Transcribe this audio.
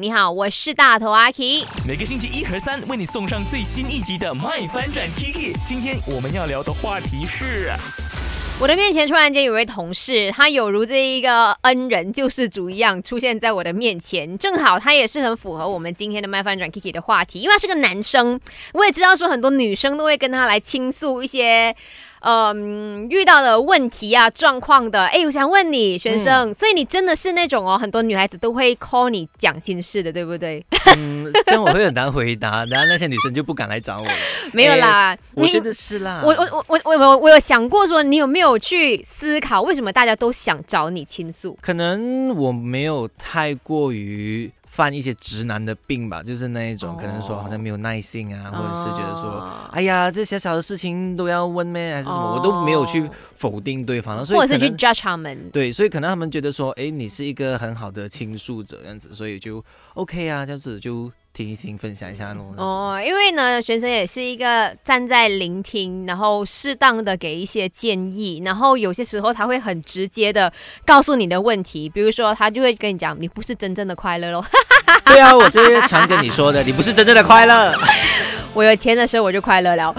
你好，我是大头阿 K。每个星期一和三为你送上最新一集的《麦翻转 Kiki》。今天我们要聊的话题是。我的面前突然间有位同事，他有如这一个恩人救世主一样出现在我的面前，正好他也是很符合我们今天的麦翻转 Kiki 的话题，因为他是个男生，我也知道说很多女生都会跟他来倾诉一些。嗯，遇到的问题啊、状况的，哎，我想问你，学生，所以你真的是那种哦，很多女孩子都会 call 你讲心事的，对不对？嗯，这样我会很难回答，然后那些女生就不敢来找我了。没有啦，我真的是啦。我我我我我我有想过说，你有没有去思考，为什么大家都想找你倾诉？可能我没有太过于。犯一些直男的病吧，就是那一种，可能说好像没有耐性啊，或者是觉得说，哎呀，这小小的事情都要问咩，还是什么，我都没有去否定对方，所以或者是去 judge 他们。对，所以可能他们觉得说，哎，你是一个很好的倾诉者，这样子，所以就 OK 啊，这样子就。听一听，分享一下咯。哦，因为呢，学生也是一个站在聆听，然后适当的给一些建议，然后有些时候他会很直接的告诉你的问题，比如说他就会跟你讲，你不是真正的快乐喽。对啊，我这些常跟你说的，你不是真正的快乐。我有钱的时候我就快乐了。